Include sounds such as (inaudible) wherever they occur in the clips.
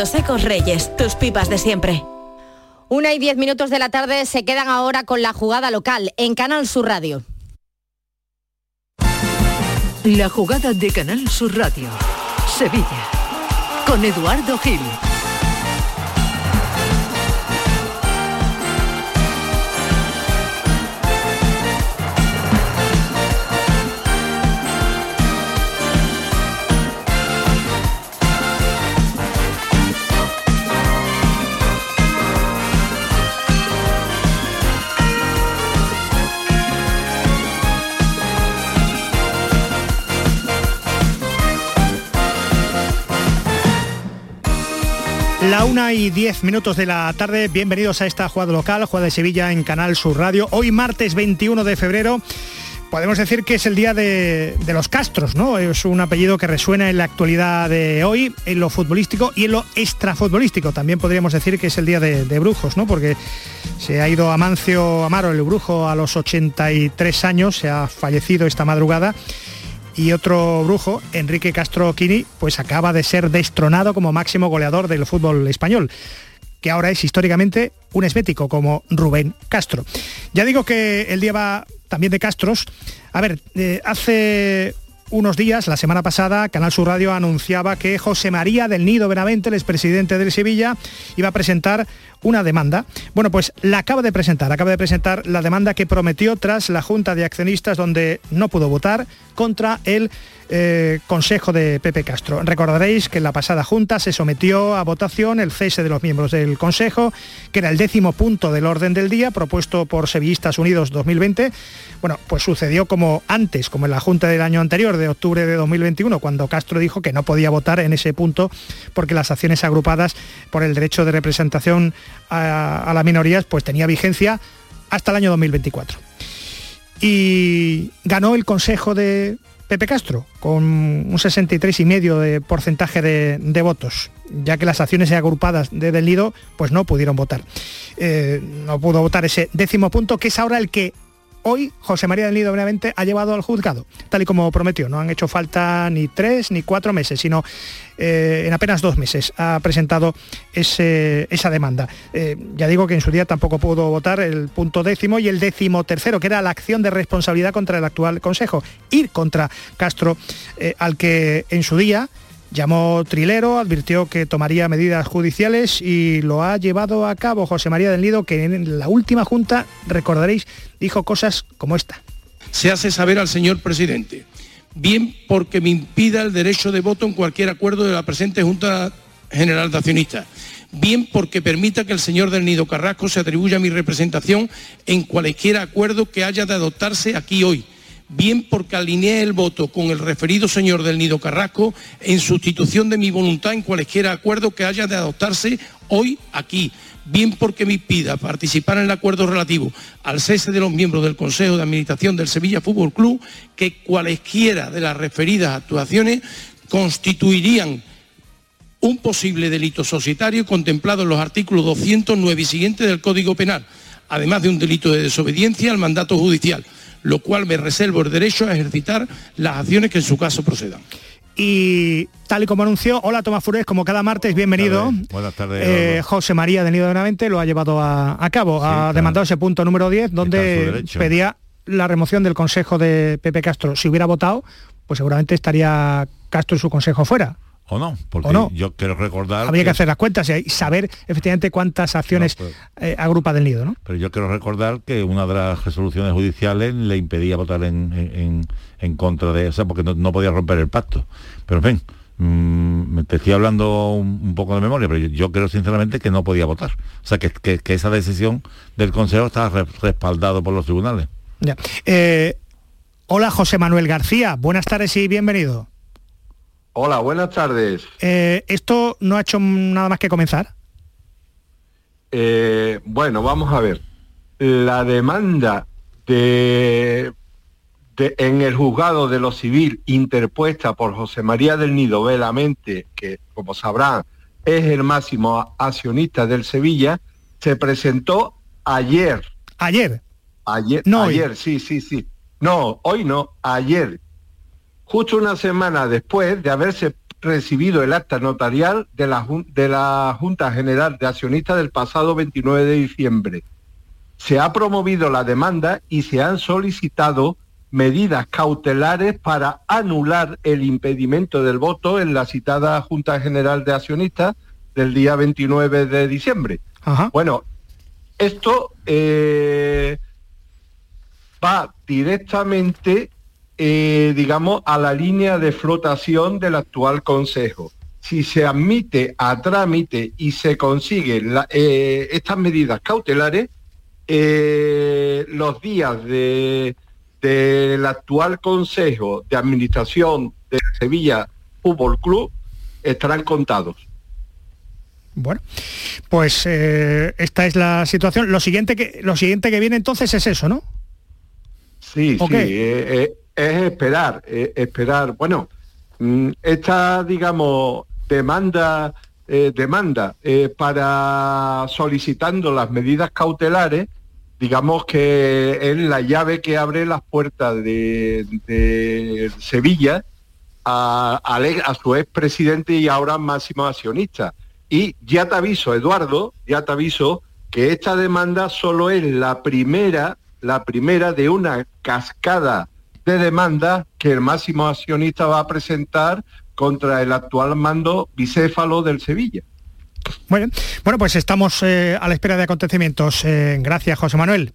Los Ecos Reyes, tus pipas de siempre. Una y diez minutos de la tarde se quedan ahora con la jugada local en Canal Sur Radio. La jugada de Canal Sur Radio. Sevilla. Con Eduardo Gil. La una y diez minutos de la tarde, bienvenidos a esta jugada local, jugada de Sevilla en Canal Sur Radio. Hoy martes 21 de febrero podemos decir que es el día de, los Castros, ¿no? Es un apellido que resuena en la actualidad de hoy, en lo futbolístico y en lo extrafutbolístico. También podríamos decir que es el día de, de brujos, ¿no? Porque se ha ido Amancio Amaro, el brujo, a los 83 años, se ha fallecido esta madrugada y otro brujo, Enrique Castro Quini, pues acaba de ser destronado como máximo goleador del fútbol español que ahora es históricamente un esbético como Rubén Castro. Ya digo que el día va también de Castros. A ver, eh, hace unos días, la semana pasada, Canal Sur Radio anunciaba que José María del Nido Benavente, el expresidente de Sevilla, iba a presentar una demanda. Bueno, pues la acaba de presentar, acaba de presentar la demanda que prometió tras la Junta de Accionistas donde no pudo votar contra el eh, Consejo de Pepe Castro. Recordaréis que en la pasada Junta se sometió a votación el cese de los miembros del Consejo, que era el décimo punto del orden del día propuesto por Sevillistas Unidos 2020. Bueno, pues sucedió como antes, como en la Junta del año anterior, de octubre de 2021, cuando Castro dijo que no podía votar en ese punto porque las acciones agrupadas por el derecho de representación a, a las minorías pues tenía vigencia hasta el año 2024. Y ganó el Consejo de Pepe Castro, con un 63,5% de porcentaje de, votos, ya que las acciones agrupadas de Del Nido pues no pudieron votar. Eh, no pudo votar ese décimo punto, que es ahora el que hoy José María del Nido obviamente ha llevado al juzgado, tal y como prometió. No han hecho falta ni tres ni cuatro meses, sino eh, en apenas dos meses ha presentado esa demanda. Eh, ya digo que en su día tampoco pudo votar el punto décimo y el décimo tercero, que era la acción de responsabilidad contra el actual Consejo, ir contra Castro, eh, al que en su día Llamó Trilero, advirtió que tomaría medidas judiciales y lo ha llevado a cabo José María del Nido, que en la última junta, recordaréis, dijo cosas como esta. Se hace saber al señor presidente, bien porque me impida el derecho de voto en cualquier acuerdo de la presente Junta General de Accionistas, bien porque permita que el señor del Nido Carrasco se atribuya mi representación en cualquier acuerdo que haya de adoptarse aquí hoy bien porque alineé el voto con el referido señor del Nido Carrasco en sustitución de mi voluntad en cualquier acuerdo que haya de adoptarse hoy aquí, bien porque me pida participar en el acuerdo relativo al cese de los miembros del Consejo de Administración del Sevilla Fútbol Club, que cualesquiera de las referidas actuaciones constituirían un posible delito societario contemplado en los artículos 209 y siguientes del Código Penal, además de un delito de desobediencia al mandato judicial lo cual me reservo el derecho a ejercitar las acciones que en su caso procedan. Y tal y como anunció, hola Tomás Fures, como cada martes, bienvenido. Buenas tardes. Eh, José María de Nido de Benavente lo ha llevado a, cabo, ha demandado ese punto número 10, donde pedía la remoción del Consejo de Pepe Castro. Si hubiera votado, pues seguramente estaría Castro y su Consejo fuera o no, porque yo quiero recordar... Habría que, hacer las cuentas y saber efectivamente cuántas acciones eh, agrupa del nido, ¿no? Pero yo quiero recordar que una de las resoluciones judiciales le impedía votar en, contra de esa porque no, podía romper el pacto. Pero en fin, me mm, te estoy hablando un, poco de memoria, pero yo, creo sinceramente que no podía votar. O sea, que, esa decisión del Consejo estaba respaldado por los tribunales. Ya. Eh, hola, José Manuel García. Buenas tardes y bienvenido. Hola, buenas tardes. Eh, ¿Esto no ha hecho nada más que comenzar? Eh, bueno, vamos a ver. La demanda de, en el juzgado de lo civil interpuesta por José María del Nido Velamente, que como sabrán es el máximo accionista del Sevilla, se presentó ayer. ¿Ayer? Ayer, no ayer, sí, sí, sí. No, hoy no, ayer justo una semana después de haberse recibido el acta notarial de la, de la Junta General de Accionistas del pasado 29 de diciembre. Se ha promovido la demanda y se han solicitado medidas cautelares para anular el impedimento del voto en la citada Junta General de Accionistas del día 29 de diciembre. Bueno, esto eh, va directamente, eh, digamos, a la línea de flotación del actual Consejo. Si se admite a trámite y se consiguen eh, estas medidas cautelares, los días de del actual Consejo de Administración de Sevilla Fútbol Club estarán contados. Bueno, pues eh, esta es la situación. Lo siguiente que lo siguiente que viene entonces es eso, ¿no? Sí, sí, eh, eh, es esperar, esperar. Bueno, mm, esta, digamos, demanda, demanda para solicitando las medidas cautelares digamos que es la llave que abre las puertas de, Sevilla a, a, su expresidente y ahora máximo accionista. Y ya te aviso, Eduardo, ya te aviso que esta demanda solo es la primera, la primera de una cascada de demandas que el máximo accionista va a presentar contra el actual mando bicéfalo del Sevilla. Bueno, bueno pues estamos eh, a la espera de acontecimientos. Eh, gracias, José Manuel.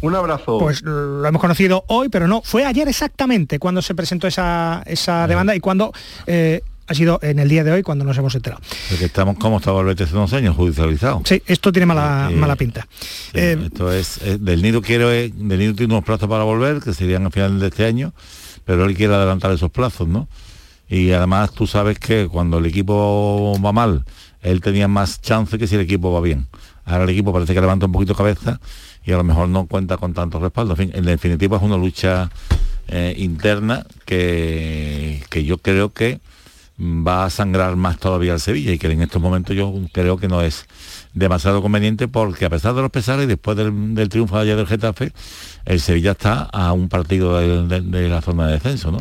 Un abrazo. Pues lo hemos conocido hoy, pero no, fue ayer exactamente cuando se presentó esa, demanda y cuando eh, ha sido en el día de hoy cuando nos hemos enterado. Porque estamos como estaba el BTC unos años judicializado. Sí, esto tiene mala, mala pinta. esto es, del nido quiero del nido tiene unos plazos para volver, que serían a final de este año, pero él quiere adelantar esos plazos, ¿no? Y además tú sabes que cuando el equipo va mal, él tenía más chance que si el equipo va bien. Ahora el equipo parece que levanta un poquito cabeza y a lo mejor no cuenta con tanto respaldo. En, fin, en definitiva es una lucha eh, interna que, que yo creo que va a sangrar más todavía al Sevilla y que en estos momentos yo creo que no es demasiado conveniente porque a pesar de los pesares, después del, triunfo de ayer del Getafe, el Sevilla está a un partido de, la zona de descenso. ¿no?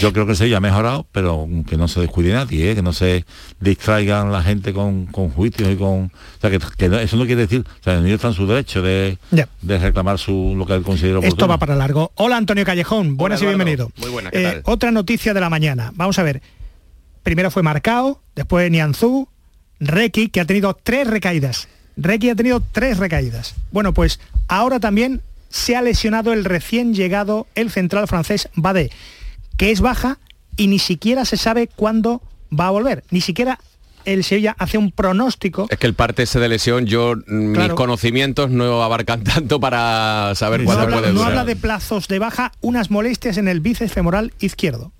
Yo creo que el Sevilla ha mejorado, pero que no se descuide nadie, ¿eh? que no se distraigan la gente con, juicios y con... O sea, que, eso no quiere decir, o sea, el niño está en su derecho de, reclamar su, lo que él considera Esto va para largo. Hola Antonio Callejón, buenas y bienvenido. Muy buena, eh, otra noticia de la mañana. Vamos a ver. Primero fue Marcao, después Nianzú, Requi, que ha tenido tres recaídas. Requi ha tenido tres recaídas. Bueno, pues ahora también se ha lesionado el recién llegado, el central francés Badé, que es baja y ni siquiera se sabe cuándo va a volver. Ni siquiera el Sevilla hace un pronóstico. Es que el parte ese de lesión, yo mis conocimientos no abarcan (laughs) tanto para saber cuándo puede durar. No habla de plazos de baja, unas molestias en el bíceps femoral izquierdo.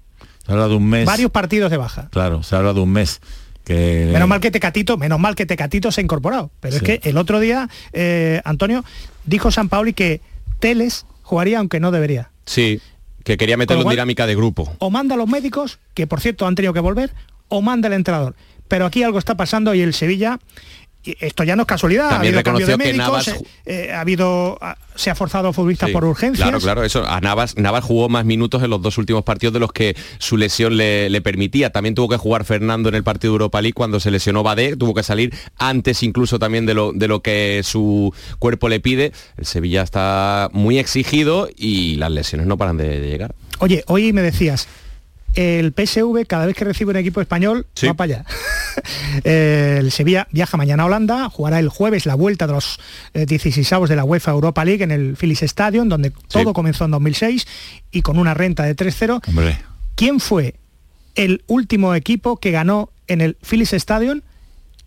Se habla de un mes. Varios partidos de baja. Claro, se habla de un mes. Menos mal que Tecatito, menos mal que Tecatito se ha incorporado. Pero es que el otro día, eh, Antonio, dijo San Pauli que Teles jugaría aunque no debería. Sí, que quería meterlo en dinámica de grupo. O manda a los médicos, que por cierto han tenido que volver, o manda el entrenador. Pero aquí algo está pasando y el Sevilla esto ya no es casualidad. También ha habido reconoció de médicos, que Navas... Eh, ha habido, se ha forzado a futbolistas por urgencias. Claro, claro, eso. A Navas, Navas jugó más minutos en los dos últimos partidos de los que su lesión le, permitía. También tuvo que jugar Fernando en el partido de Europa League cuando se lesionó Badé, tuvo que salir antes incluso también de lo, de lo que su cuerpo le pide. El Sevilla está muy exigido y las lesiones no paran de llegar. Oye, hoy me decías, el PSV cada vez que recibe un equipo español va para allá. (laughs) el Sevilla viaja mañana a Holanda, jugará el jueves la vuelta de los 16 eh, de la UEFA Europa League en el Philips Stadium, donde todo comenzó en 2006 y con una renta de 3-0. ¿Quién fue el último equipo que ganó en el Philips Stadium?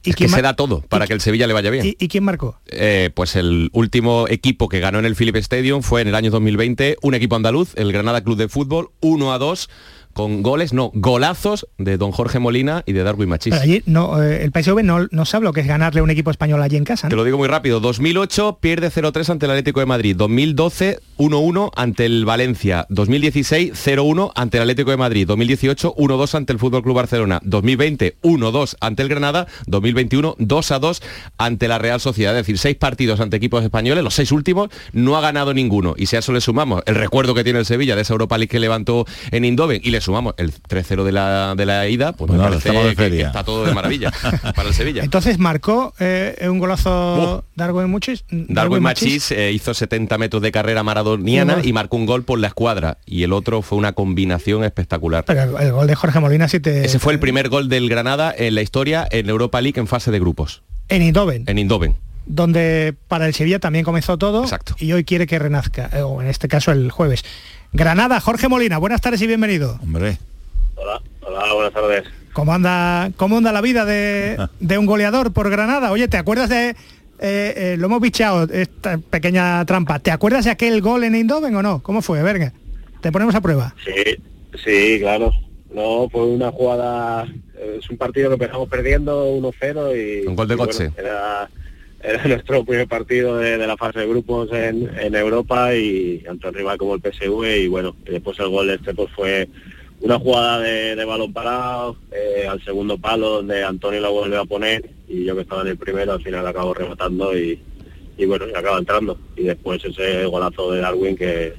¿Y que se da todo para que el Sevilla le vaya bien. ¿Y, quién marcó? Eh, pues el último equipo que ganó en el Philips Stadium fue en el año 2020 un equipo andaluz, el Granada Club de Fútbol, 1 a 2 con goles, no, golazos de don Jorge Molina y de Darwin Machís. allí no, eh, el PSV no, no sabe lo que es ganarle a un equipo español allí en casa. Te lo digo muy rápido, 2008 pierde 0-3 ante el Atlético de Madrid, 2012 1-1 ante el Valencia, 2016 0-1 ante el Atlético de Madrid, 2018 1-2 ante el Fútbol Club Barcelona, 2020 1-2 ante el Granada, 2021 2-2 ante la Real Sociedad, es decir, seis partidos ante equipos españoles, los seis últimos no ha ganado ninguno y si a eso le sumamos el recuerdo que tiene el Sevilla de esa Europa League que levantó en Indoven y le sumamos el 3-0 de la, de la ida, pues Bueno, me parece de que- está todo de maravilla (laughs) para el Sevilla. Entonces marcó eh, un golazo Darwin Muchis. Darwin Machís eh, hizo 70 metros de carrera maradoniana y marcó un gol por la escuadra y el otro fue una combinación espectacular. Pero el, el gol de Jorge Molina sí te... Ese fue el primer gol del Granada en la historia en Europa League en fase de grupos, En Eindhoven, en Indoven. Donde para el Sevilla también comenzó todo. Exacto. Y hoy quiere que renazca, eh, o en este caso el jueves. Granada, Jorge Molina, buenas tardes y bienvenido. Hombre, Hola, hola, buenas tardes. ¿Cómo anda, cómo anda la vida de, (laughs) de un goleador por Granada? Oye, ¿te acuerdas de... eh, eh, lo hemos bichado, esta pequeña trampa. ¿Te acuerdas de aquel gol en Eindhoven o no? ¿Cómo fue? Verga. Te ponemos a prueba. Sí, sí, claro. No, fue una jugada, es un partido que empezamos perdiendo 1-0 y... Un gol de y bueno, Götze. era, (laughs) era nuestro primer partido de, la fase de grupos en, en Europa y ante un rival como el PSV y bueno, y después el gol este pues fue una jugada de, de balón parado eh, al segundo palo donde Antonio la vuelve a poner y yo que estaba en el primero al final acabo rematando y, y bueno, y acaba entrando. Y después ese golazo de Darwin que,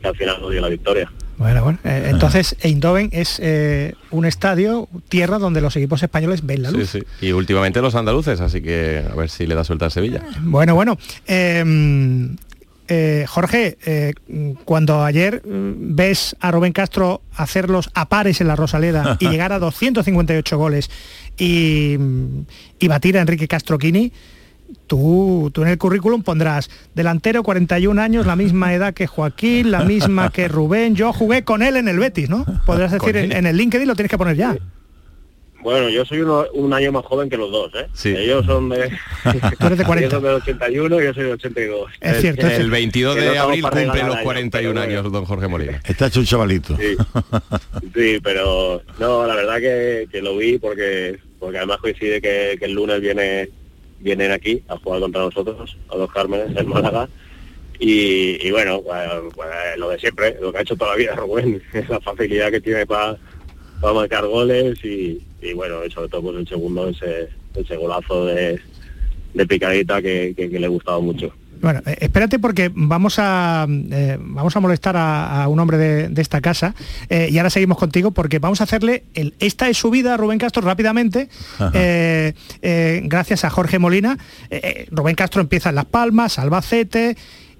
que al final nos dio la victoria. Bueno, bueno. eh, entonces, Eindhoven es eh, un estadio, tierra donde los equipos españoles ven la Sí, luz. sí. Y últimamente los andaluces, así que a ver si le da suelta al Sevilla. Bueno, bueno. Eh, eh, Jorge, cuando ayer mm, ves a Rubén Castro hacerlos a pares en la Rosaleda y (laughs) llegar a 258 goles y, mm, y batir a Enrique Castroquini, tú, tú en el currículum pondrás delantero 41 años, la misma (laughs) edad que Joaquín, la misma que Rubén, yo jugué con él en el Betis, ¿no? Podrás decir en, en el LinkedIn lo tienes que poner ya. Bueno, yo soy uno- un año más joven que los dos, ¿eh? Sí. Ellos son de... (laughs) Tú eres de 40. Ellos son del 81 y yo soy del 82. Es cierto, es El cierto. 22 Que no de abril cumple los años, 41 pero años don Jorge Molina. está hecho un chavalito. Sí. Sí, pero no, la verdad que, que lo vi porque porque además coincide que, que el lunes viene vienen aquí a jugar contra nosotros, a los Cármenes en Málaga. Y, bueno, pues, pues, lo de siempre, lo que ha hecho toda la (laughs) vida Rubén, la facilidad que tiene para marcar goles y, y bueno, sobre todo pues el segundo, ese, ese golazo de, de picadita que, que- que le gustaba mucho. Bueno, eh, espérate porque vamos a eh, vamos a molestar a, a un hombre de, de esta casa eh, y ahora seguimos contigo porque vamos a hacerle el esta es su vida a Rubén Castro rápidamente eh, gracias a Jorge Molina. Rubén Castro empieza en Las Palmas, Albacete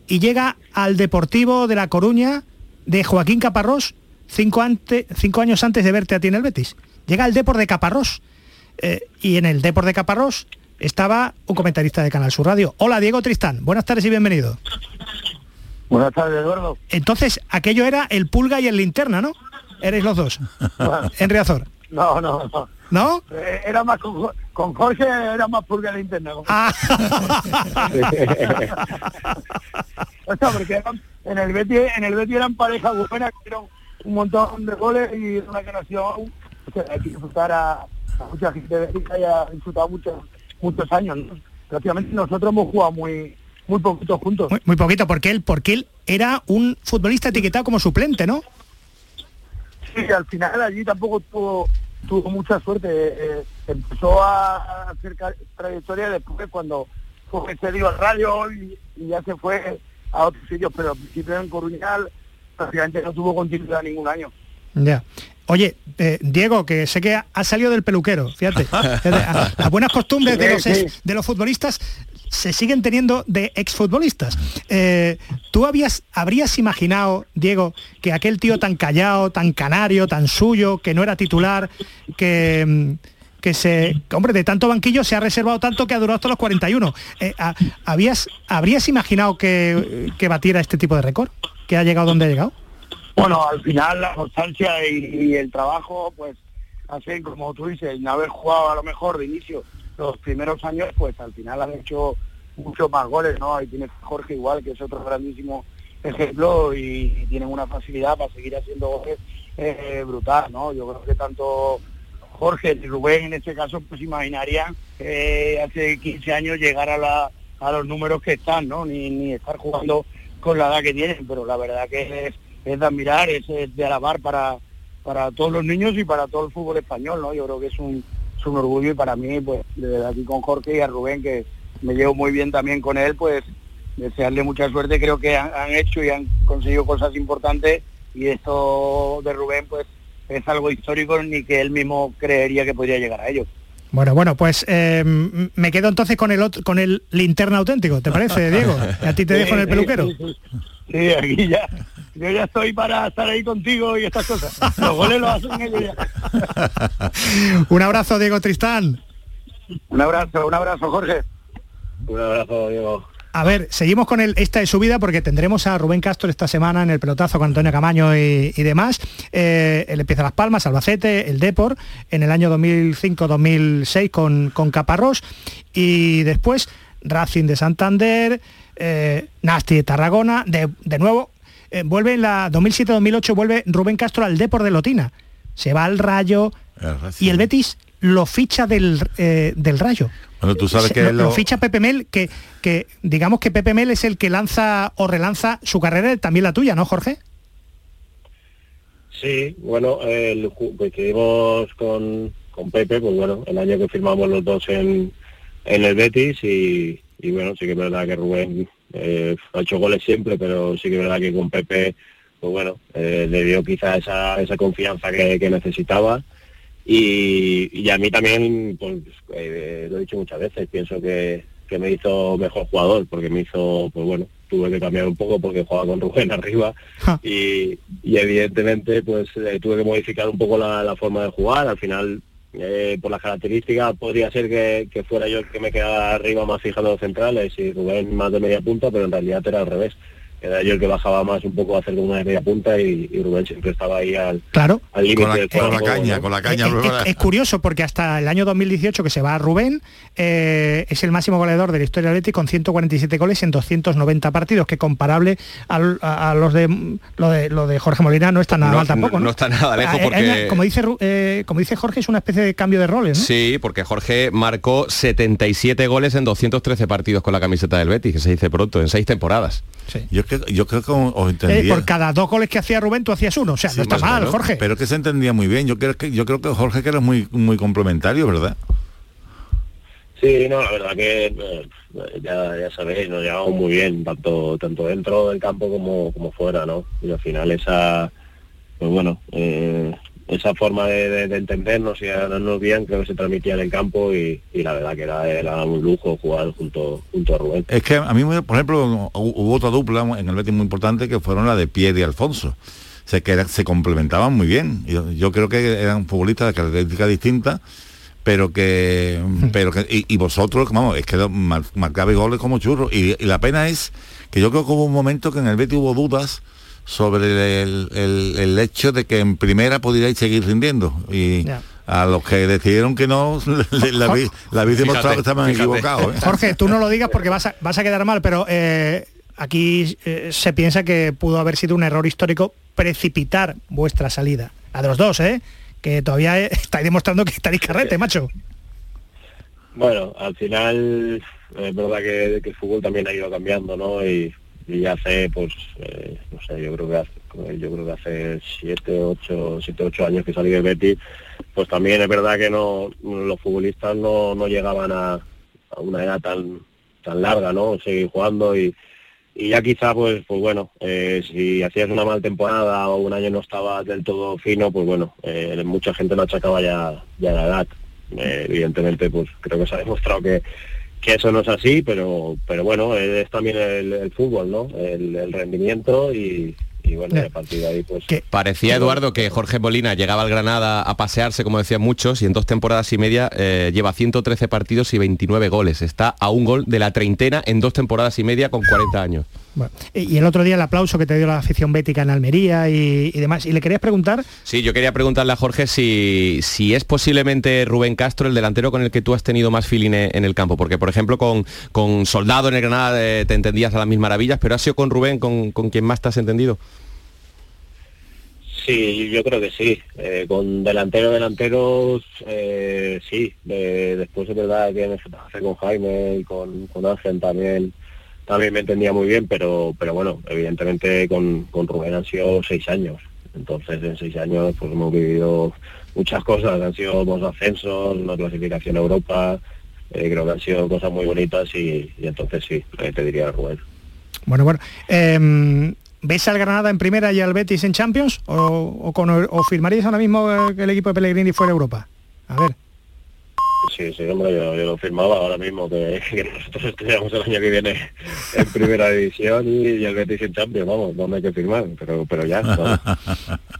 y llega al Deportivo de La Coruña de Joaquín Caparrós cinco, ante- cinco años antes de verte a ti en el Betis. Llega al Depor de Caparrós y en el Depor de Caparrós estaba un comentarista de Canal Sur Radio. Hola Diego Tristán, buenas tardes y bienvenido. Buenas tardes, Eduardo. Entonces, aquello era el pulga y el linterna, ¿no? Erais los dos. (laughs) en Riazor. No, no, no. ¿No? Eh, Era más con, Jo- con Jorge, era más pulga linterna. Con- (laughs) Ah, (laughs) O sea, porque eran- en el Betis, en el Betis eran pareja buena, que dieron un montón de goles y una generación o sea, hay que disfrutar a, a mucha gente de que haya disfrutado muchos muchos años. ¿no? Prácticamente nosotros hemos jugado muy muy poquito juntos. muy, muy poquito, porque él, porque él era un futbolista etiquetado como suplente, ¿no? Sí, al final allí tampoco tuvo tuvo mucha suerte. eh, empezó a hacer trayectoria después cuando fue cedido al radio y, y ya se fue a otros sitios, pero al principio en Coruñal prácticamente no tuvo continuidad ningún año. Ya. Oye, eh, Diego, que sé que ha- ha salido del peluquero, fíjate. (laughs) Las buenas costumbres de los, ex- sí. de los futbolistas se siguen teniendo de exfutbolistas. Eh, ¿Tú habías, habrías imaginado, Diego, que aquel tío tan callado, tan canario, tan suyo, que no era titular, que, mm, que se, que, hombre, de tanto banquillo se ha reservado tanto que ha durado hasta los 41? Eh, a- ¿habías, ¿Habrías imaginado que, que batiera este tipo de récord? ¿Que ha llegado donde ha llegado? Bueno, al final la constancia y, el trabajo, pues, hacen, como tú dices, no haber jugado a lo mejor de inicio los primeros años, pues al final han hecho muchos más goles, ¿no? Ahí tienes Jorge igual, que es otro grandísimo ejemplo y, y tienen una facilidad para seguir haciendo goles eh, brutal, ¿no? Yo creo que tanto Jorge y Rubén en este caso pues imaginarían eh, hace 15 años llegar a, la, a los números que están, ¿no? Ni, ni estar jugando con la edad que tienen, pero la verdad que es, es de admirar, es, es de alabar para, para todos los niños y para todo el fútbol español, ¿no? Yo creo que es un, es un orgullo y para mí, pues, desde aquí con Jorge y a Rubén, que me llevo muy bien también con él, pues, desearle mucha suerte, creo que han, han hecho y han conseguido cosas importantes y esto de Rubén, pues, es algo histórico ni que él mismo creería que podría llegar a ello. Bueno, bueno, pues eh, me quedo entonces con el con el linterna auténtico, ¿te parece, (laughs) Diego? a ti te dejo en el peluquero. Sí, aquí ya. Yo ya estoy para estar ahí contigo y estas cosas. Los goles los hacen ellos ya. (laughs) un abrazo, Diego Tristán. Un abrazo, un abrazo, Jorge. Un abrazo, Diego. A ver, seguimos con el, esta de subida porque tendremos a Rubén Castro esta semana en el pelotazo con Antonio Camaño y, demás. Eh, él empieza Las Palmas, Albacete, el Depor, en el año 2005-2006 con, con Caparrós y después Racing de Santander, eh, Nasti de Tarragona, de, nuevo, eh, vuelve en la 2007-2008, vuelve Rubén Castro al Depor de Lotina. Se va al Rayo y el Betis lo ficha del, del Rayo. Bueno, tú sabes que lo, ficha Pepe Mel, que, que digamos que Pepe Mel es el que lanza o relanza su carrera, también la tuya, ¿no, Jorge? Sí, bueno, el, pues con, con Pepe, pues bueno, el año que firmamos los dos en, en el Betis y, bueno, sí que es verdad que Rubén eh, ha hecho goles siempre, pero sí que es verdad que con Pepe, pues bueno, eh, le dio quizá esa, esa confianza que, que necesitaba. Y, a mí también, pues eh, lo he dicho muchas veces, pienso que, me hizo mejor jugador, porque me hizo, pues bueno, tuve que cambiar un poco porque jugaba con Rubén (laughs) arriba. Y, evidentemente pues tuve que modificar un poco la, forma de jugar. Al final, eh, por las características, podría ser que, fuera yo el que me quedaba arriba más fijando los centrales y Rubén más de media punta, pero en realidad era al revés era yo el que bajaba más un poco a hacer una media punta y, Rubén siempre estaba ahí al claro. al límite con, la, caña con la caña es, curioso porque hasta el año 2018 que se va a Rubén eh, es el máximo goleador de la historia del Atlético con 147 goles en 290 partidos que comparable a, los de lo, de lo de Jorge Molina no está nada mal tampoco no, está nada lejos eh, porque como dice eh, como dice Jorge es una especie de cambio de roles ¿no? sí porque Jorge marcó 77 goles en 213 partidos con la camiseta del Betis que se dice pronto en seis temporadas. Yo, yo creo que os entendía. por cada dos goles que hacía Rubén, tú hacías uno. O sea, no está mal, Jorge. Pero que se entendía muy bien. Yo creo que, yo creo que Jorge que era muy, muy complementario, ¿verdad? Sí, no, la verdad que eh, ya, ya sabéis, nos llevamos muy bien, tanto, tanto dentro del campo como, como fuera, ¿no? Y al final esa, pues bueno, eh, esa forma de, entendernos y ganarnos bien creo que se transmitía en el campo y, la verdad que era, un lujo jugar junto, junto a Rubén. Es que a mí, por ejemplo, hubo otra dupla en el Betis muy importante que fueron la de Pierre y Alfonso. Se, que se complementaban muy bien. Yo, creo que eran futbolistas de características distintas, pero que (laughs) pero que y, vosotros vamos es que marcabais goles como churros y, y, la pena es que yo creo que hubo un momento que en el Betis hubo dudas sobre el, hecho de que en primera podríais seguir rindiendo. Y a los que decidieron que no (laughs) la, habéis demostrado que estaban equivocados ¿eh? Jorge tú no lo digas porque (laughs) vas a, vas a quedar mal pero eh, aquí eh, se piensa que pudo haber sido un error histórico precipitar vuestra salida. A de los dos eh que todavía (laughs) estáis demostrando que estaréis carrete macho. Bueno al final es verdad que, que el fútbol también ha ido cambiando no y y hace pues eh, no sé yo creo que hace, yo creo que hace siete ocho siete ocho años que salí de Betis pues también es verdad que no los futbolistas no, no llegaban a, una edad tan tan larga no seguir jugando y, y ya quizá pues pues bueno eh, si hacías una mala temporada o un año no estaba del todo fino pues bueno eh, mucha gente lo achacaba ya ya la edad. Evidentemente pues creo que se ha demostrado que que eso no es así, pero pero bueno, es también el, fútbol, ¿no? El, rendimiento y, bueno, a partir de ahí pues... Parecía, Eduardo, que Jorge Molina llegaba al Granada a pasearse, como decían muchos, y en dos temporadas y media eh, lleva 113 partidos y 29 goles. Está a un gol de la treintena en dos temporadas y media con 40 años y el otro día el aplauso que te dio la afición bética en Almería y, demás. ¿Y le querías preguntar? Sí, yo quería preguntarle a Jorge si, si es posiblemente Rubén Castro el delantero con el que tú has tenido más feeling en el campo. Porque, por ejemplo, con, con Soldado en el Granada eh, te entendías a las mismas maravillas, pero ¿ha sido con Rubén con, con quien más te has entendido? Sí, yo creo que sí. Eh, con delantero, delanteros, eh, sí. después es verdad que me hace con Jaime y con, con Ángel también también me entendía muy bien, pero, pero bueno, evidentemente con, con Rubén han sido seis años. Entonces en seis años pues hemos vivido muchas cosas, han sido dos ascensos, una clasificación a Europa, eh, creo que han sido cosas muy bonitas y, entonces sí, te diría Rubén. Bueno, bueno. Em, ¿ves al Granada en primera y al Betis en Champions? ¿O, o, con, o firmarías ahora mismo eh, que el equipo de Pellegrini fuera a Europa? A ver. Sí, sí, hombre, yo, yo lo firmaba ahora mismo, que, (laughs) que nosotros estuviéramos el año que viene en primera división y, y el Betis en Champions, vamos, no hay que firmar, pero, pero ya. (laughs)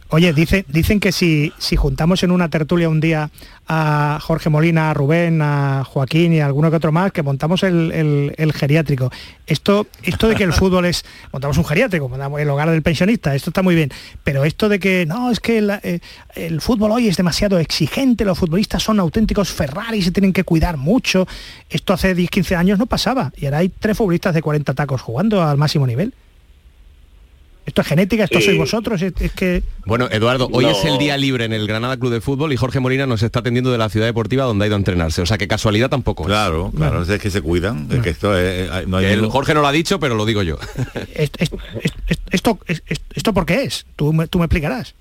Oye, dice, dicen que si, si juntamos en una tertulia un día a Jorge Molina, a Rubén, a Joaquín y a alguno que otro más, que montamos el, el- el geriátrico. Esto, esto de que el (laughs) fútbol es, montamos un geriátrico, montamos el hogar del pensionista, esto está muy bien, pero esto de que no, es que la- eh, el fútbol hoy es demasiado exigente, los futbolistas son auténticos Ferrari, se tienen que cuidar mucho, esto hace 10, 15 años no pasaba, y ahora hay tres futbolistas de 40 tacos jugando al máximo nivel. Esto es genética, esto Sí. sois vosotros, es, es que... Bueno, Eduardo, hoy No. es el día libre en el Granada Club de Fútbol y Jorge Molina nos está atendiendo de la ciudad deportiva donde ha ido a entrenarse. O sea que casualidad tampoco. Claro, claro, es que se cuidan, es que esto es, eh, no hay El ningún- Jorge no lo ha dicho, pero lo digo yo. Est- est- est- est- esto, est- est- ¿Esto por qué es? Tú me, tú me explicarás.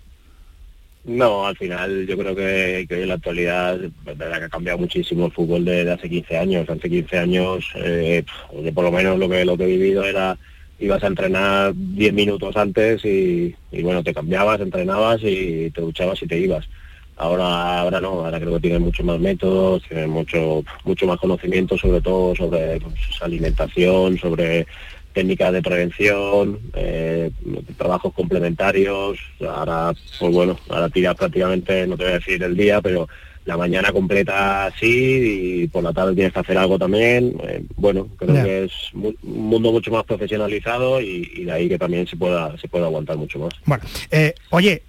No, al final yo creo que, hoy en la actualidad es verdad que ha cambiado muchísimo el fútbol de, hace 15 años. Hace 15 años, eh, por lo menos lo que lo que he vivido era ibas a entrenar 10 minutos antes y, y, bueno, te cambiabas, entrenabas y te duchabas y te ibas. Ahora, ahora no, ahora creo que tienen mucho más métodos, tienen mucho, mucho más conocimiento sobre todo sobre pues, alimentación, sobre técnicas de prevención, eh, trabajos complementarios. Ahora, pues bueno, ahora tiras prácticamente, no te voy a decir el día, pero la mañana completa así y por la tarde tienes que hacer algo también. Eh, bueno, creo que es un mundo mucho más profesionalizado y, y de ahí que también se pueda se pueda aguantar mucho más. Bueno, eh, oye,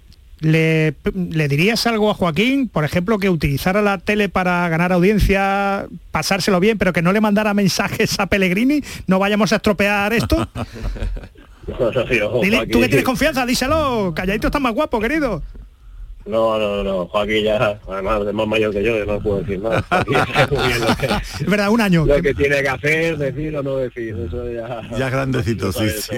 ¿le, ¿le dirías algo a Joaquín, por ejemplo, que utilizara la tele para ganar audiencia, pasárselo bien, pero que no le mandara mensajes a Pellegrini? ¿No vayamos a estropear esto? (laughs) Dile, tú que tienes confianza, díselo, calladito está más guapo, querido. No, no, no, Joaquín ya, además es más mayor que yo, yo no puedo decir nada. (laughs) Es verdad, un año. lo que- tiene que hacer, decir o no decir, eso ya... Ya grandecito, sí, sí.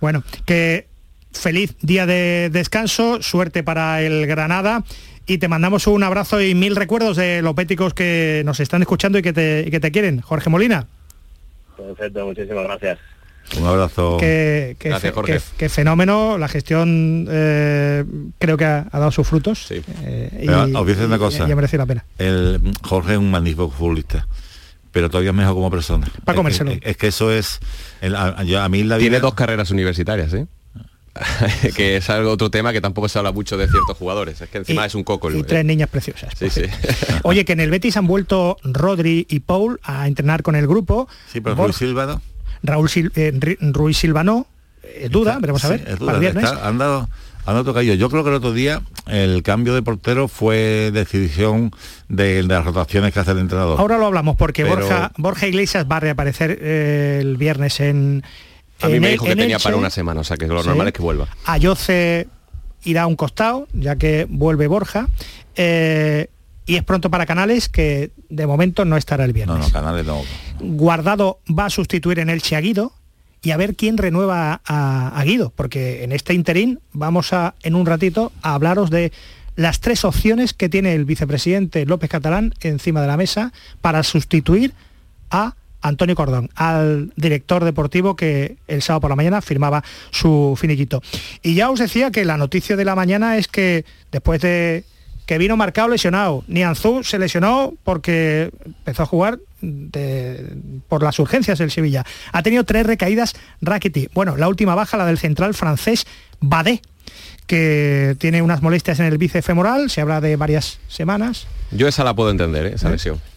Bueno, que feliz día de descanso, suerte para el Granada y te mandamos un abrazo y mil recuerdos de los béticos que nos están escuchando y que te, y que te quieren. Jorge Molina, Perfecto, muchísimas gracias. Un abrazo. que, que Gracias, Jorge. que- que fenómeno, la gestión eh, creo que ha, ha dado sus frutos Sí. eh, y, os voy a decir una cosa. y ha merecido la pena. El Jorge es un magnífico futbolista, pero todavía es mejor como persona. Pa' Es comérselo. Es, que eso es... el- a, yo- a mí la vida... Tiene dos carreras universitarias, ¿eh? (laughs) que es algo otro tema que tampoco se habla mucho de ciertos jugadores. Es que encima Y- es un coco. Y tres niñas preciosas. Sí, sí. (laughs) Oye, que en el Betis han vuelto Rodri y Paul a entrenar con el grupo. Sí, pero Silva. Raúl Sil- eh, Ruiz Silva no, eh, duda, veremos a Sí, ver, es para duda, el viernes. está- han dado, han dado tocayo. Yo creo que el otro día el cambio de portero fue decisión de, de las rotaciones que hace el entrenador. Ahora lo hablamos porque Pero- Borja, Borja Iglesias va a reaparecer eh, el viernes en... A mí en me el- dijo que en tenía Elche. para una semana, o sea que lo Sí. normal es que vuelva. Ayoce irá a un costado, ya que vuelve Borja. eh, y es pronto para Canales, que de momento no estará el no, viernes. no, Canales no. Guardado va a sustituir en Elche a Guido y a ver quién renueva a, a Guido, porque en este interín vamos a, en un ratito, a hablaros de las tres opciones que tiene el vicepresidente López Catalán encima de la mesa para sustituir a Antonio Cordón, al director deportivo que el sábado por la mañana firmaba su finiquito. Y ya os decía que la noticia de la mañana es que después de que vino marcado lesionado, Nianzú se lesionó porque empezó a jugar de- por las urgencias del Sevilla. Ha tenido tres recaídas Rakitic. Bueno, la última baja, la del central francés Badé, que tiene unas molestias en el bíceps femoral, se habla de varias semanas. Yo esa la puedo entender, ¿eh? esa lesión. ¿eh?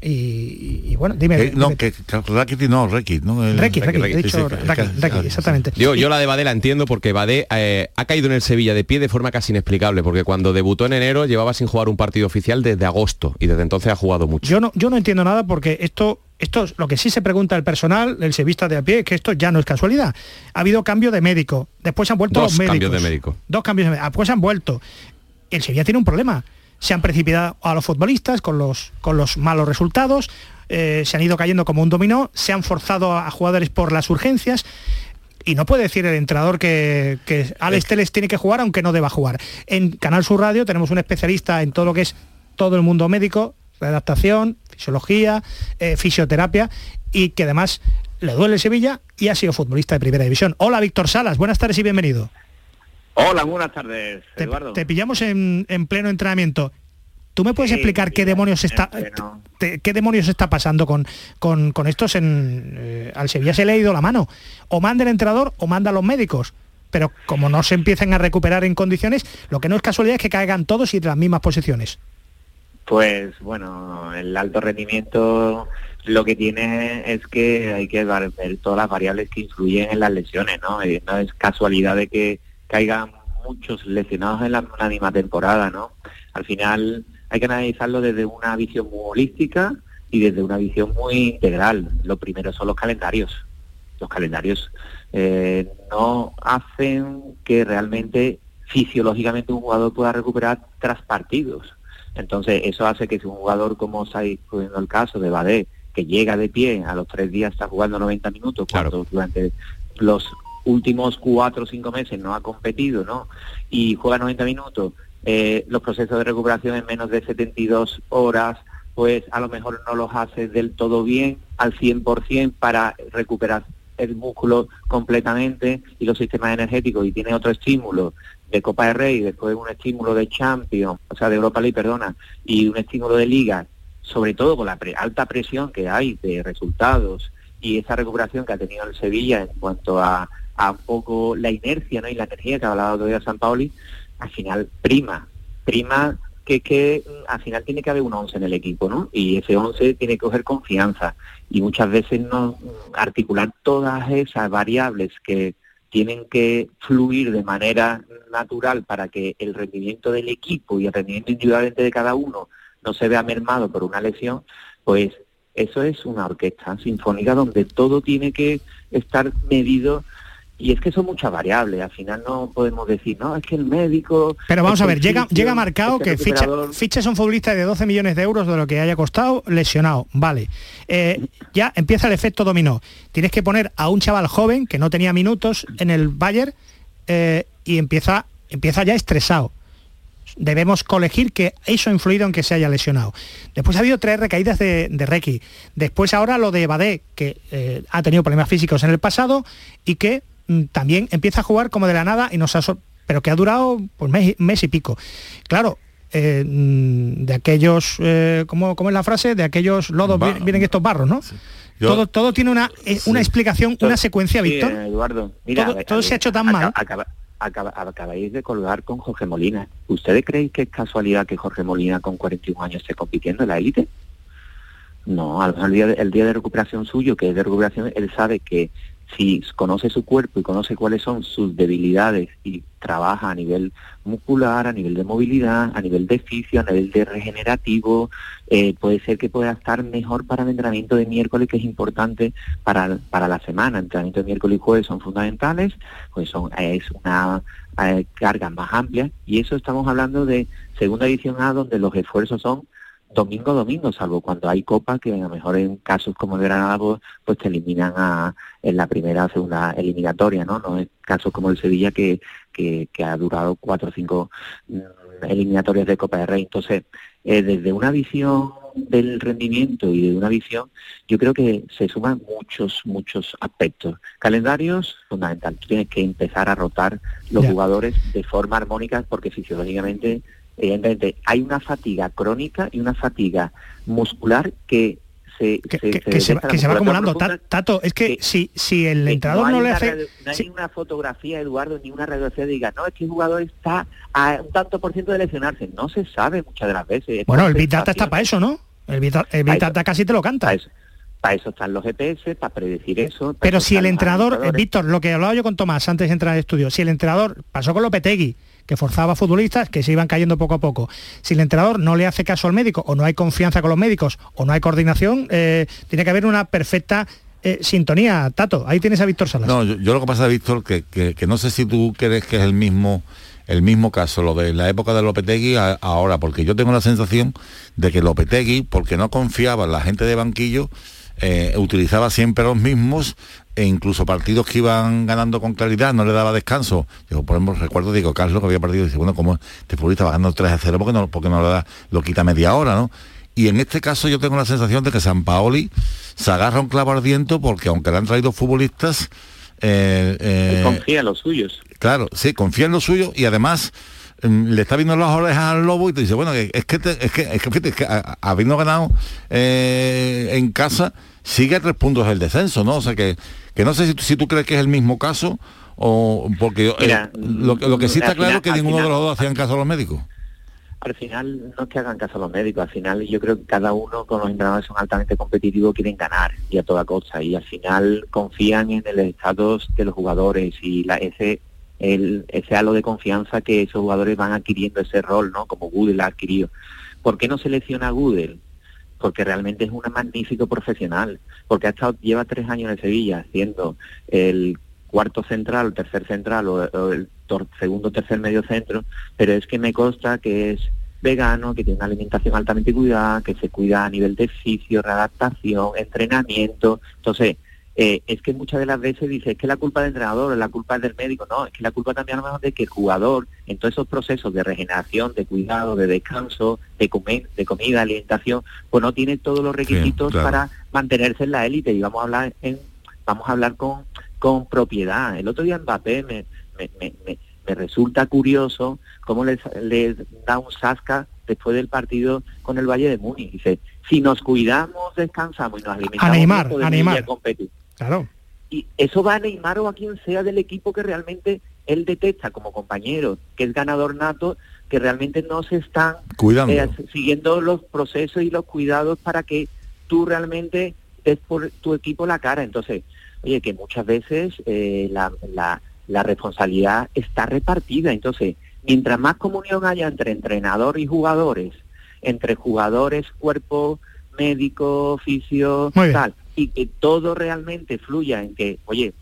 Y, y- y bueno, dime. Eh, no, dime. que, que Rakitic no, Rekit, ¿no? El- he dicho sí, exactamente. Yo, yo la de Badé la entiendo porque Badé eh, ha caído en el Sevilla de pie de forma casi inexplicable, porque cuando debutó en enero llevaba sin jugar un partido oficial desde agosto y desde entonces ha jugado mucho. Yo no, yo no entiendo nada porque esto, esto es lo que sí se pregunta el personal, el sevista de a pie, es que esto ya no es casualidad. Ha habido cambio de médico, después han vuelto Dos los médicos. cambios de médico. Dos cambios de médico, después han vuelto. El Sevilla tiene un problema. Se han precipitado a los futbolistas con los, con los malos resultados, eh, se han ido cayendo como un dominó, se han forzado a, jugadores por las urgencias. Y no puede decir el entrenador que, que Alex Teles tiene que jugar aunque no deba jugar. En Canal Sur Radio tenemos un especialista en todo lo que es todo el mundo médico, adaptación, fisiología, eh, fisioterapia y que además le duele Sevilla y ha sido futbolista de primera división. Hola Víctor Salas, buenas tardes y bienvenido. Hola, buenas tardes, Eduardo. Te, pillamos en, pleno entrenamiento. ¿Tú me puedes explicar qué demonios está qué demonios está pasando con, con, estos en eh, al Sevilla se le ha ido la mano? O manda el entrenador o manda a los médicos. Pero como no se empiezan a recuperar en condiciones, lo que no es casualidad es que caigan todos y de las mismas posiciones. Pues bueno, el alto rendimiento lo que tiene es que hay que ver todas las variables que influyen en las lesiones, ¿no? Eh, no es casualidad de que caigan muchos lesionados en la, misma temporada, ¿no? Al final hay que analizarlo desde una visión muy holística y desde una visión muy integral. Lo primero son los calendarios. Los calendarios eh, no hacen que realmente fisiológicamente un jugador pueda recuperar tras partidos. Entonces, eso hace que si un jugador, como está poniendo el caso de Badé, que llega de pie, a los tres días está jugando 90 minutos, cuando durante los últimos cuatro o cinco meses no ha competido, ¿no? Y juega 90 minutos, eh, los procesos de recuperación en menos de 72 horas, pues a lo mejor no los hace del todo bien, al 100% para recuperar el músculo completamente y los sistemas energéticos y tiene otro estímulo de Copa de Rey, después un estímulo de Champions, o sea, de Europa League, perdona, y un estímulo de Liga, sobre todo con la alta presión que hay de resultados y esa recuperación que ha tenido el Sevilla en cuanto a, a un poco la inercia ¿no? y la energía que ha hablado todavía San Paoli, al final prima, prima que, que mm, al final tiene que haber un 11 en el equipo, ¿no? Y ese 11 tiene que coger confianza y muchas veces no mm, articular todas esas variables que tienen que fluir de manera natural para que el rendimiento del equipo y el rendimiento individual de cada uno no se vea mermado por una lesión, pues eso es una orquesta sinfónica donde todo tiene que estar medido y es que son muchas variables, al final no podemos decir, no, es que el médico... Pero vamos a ver, llega, llega marcado que ficha, fichas un futbolista de 12 millones de euros de lo que haya costado, lesionado, vale. Eh, ya empieza el efecto dominó. Tienes que poner a un chaval joven que no tenía minutos en el Bayern eh, y empieza, empieza ya estresado debemos colegir que eso ha influido en que se haya lesionado. Después ha habido tres recaídas de, de Requi. Después ahora lo de Badé, que eh, ha tenido problemas físicos en el pasado y que también empieza a jugar como de la nada y nos ha pero que ha durado pues mes, y pico. Claro, eh, mm, de aquellos, eh, ¿cómo, es la frase? De aquellos lodos vienen estos barros, ¿no? todo, todo tiene una, una explicación, una secuencia, Víctor. Eduardo, todo, se ha hecho tan mal acabáis de colgar con Jorge Molina. ¿Ustedes creen que es casualidad que Jorge Molina con 41 años esté compitiendo en la élite? No, al día, el día de recuperación suyo, que es de recuperación, él sabe que si conoce su cuerpo y conoce cuáles son sus debilidades y trabaja a nivel muscular, a nivel de movilidad, a nivel de fisio, a nivel de regenerativo, eh, puede ser que pueda estar mejor para el entrenamiento de miércoles, que es importante para, para la semana. El entrenamiento de miércoles y jueves son fundamentales, pues son, es una eh, carga más amplia y eso estamos hablando de segunda edición A, donde los esfuerzos son domingo domingo, salvo cuando hay copa, que a lo mejor en casos como el Granada pues, pues, te eliminan a, en la primera o segunda eliminatoria, ¿no? No en casos como el Sevilla que, que, ha durado cuatro o cinco mm, eliminatorias de Copa de Rey. Entonces, eh, desde una visión del rendimiento y de una visión, yo creo que se suman muchos, muchos aspectos. Calendarios, fundamental. tienes que empezar a rotar los jugadores de forma armónica porque fisiológicamente evidentemente hay una fatiga crónica y una fatiga muscular que se, que, se, va acumulando. Tato, es que, si, si el entrenador no, le hace... no hay una fotografía, Eduardo, ni una radiografía diga, no, es que el jugador está a un tanto por ciento de lesionarse. No se sabe muchas de las veces. Bueno, el Big Data está para eso, ¿no? El Big, Data casi te lo canta. Para eso, están los GPS, para predecir eso. Pero si el entrenador, Víctor, lo que hablaba yo con Tomás antes de entrar al estudio, si el entrenador pasó con Lopetegui, que forzaba a futbolistas que se iban cayendo poco a poco. Si el entrenador no le hace caso al médico o no hay confianza con los médicos o no hay coordinación, eh, tiene que haber una perfecta eh, sintonía. Tato, ahí tienes a Víctor Salas. No, yo, lo que pasa, Víctor, que, que, no sé si tú crees que es el mismo el mismo caso, lo de la época de Lopetegui ahora, porque yo tengo la sensación de que Lopetegui, porque no confiaba en la gente de banquillo, eh, utilizaba siempre los mismos e incluso partidos que iban ganando con claridad no le daba descanso. Yo, por ejemplo, recuerdo Diego Carlos que había partido y dice, bueno, como este futbolista va ganando 3 a 0 porque no, porque no lo, da, lo quita media hora, ¿no? Y en este caso yo tengo la sensación de que San Paoli se agarra un clavo ardiente porque aunque le han traído futbolistas, eh, eh, confía en los suyos. Claro, sí, confía en lo suyo y además le está viendo las orejas al lobo y te dice, bueno, es que, es que, es que, fíjate, es que habiendo ganado eh, en casa, sigue a tres puntos el descenso, ¿no? O sea que, que no sé si, si tú crees que es el mismo caso o porque eh, lo, lo, que sí está claro es que ninguno de los dos hacían caso a los médicos al final no es que hagan caso a los médicos, al final yo creo que cada uno con los entrenadores son altamente competitivos, quieren ganar y a toda costa y al final confían en el estado de los jugadores y la, ese el, ese halo de confianza que esos jugadores van adquiriendo ese rol, ¿no? Como Gudel ha adquirido. ¿Por qué no selecciona a Gudel? Porque realmente es un magnífico profesional, porque ha estado, lleva tres años en Sevilla siendo el cuarto central, tercer central o, el segundo tercer medio centro, pero es que me consta que es vegano, que tiene una alimentación altamente cuidada, que se cuida a nivel de fisio, readaptación, entrenamiento. Entonces, eh, es que muchas de las veces dice, es que la culpa del entrenador, es la culpa del médico, no, es que la culpa también a lo mejor de que el jugador, en todos esos procesos de regeneración, de cuidado, de descanso, de, comer, de comida, alimentación, pues no tiene todos los requisitos para mantenerse en la élite. Y vamos a hablar en, vamos a hablar con, con propiedad. El otro día Mbappé me, me, me, me resulta curioso cómo les, les da un sasca después del partido con el Valle de Múnich. Dice, si nos cuidamos, descansamos y nos alimentamos, a Neymar, competir. Claro. Y eso va a Neymar o a quien sea del equipo que realmente él detecta como compañero, que es ganador nato, que realmente no se están eh, siguiendo los procesos y los cuidados para que tú realmente des por tu equipo la cara. Entonces, oye, que muchas veces eh, la, la, la responsabilidad está repartida. Entonces, mientras más comunión haya entre entrenador y jugadores, entre jugadores, cuerpo, médico, oficio, tal, y que todo realmente fluya en que, oye,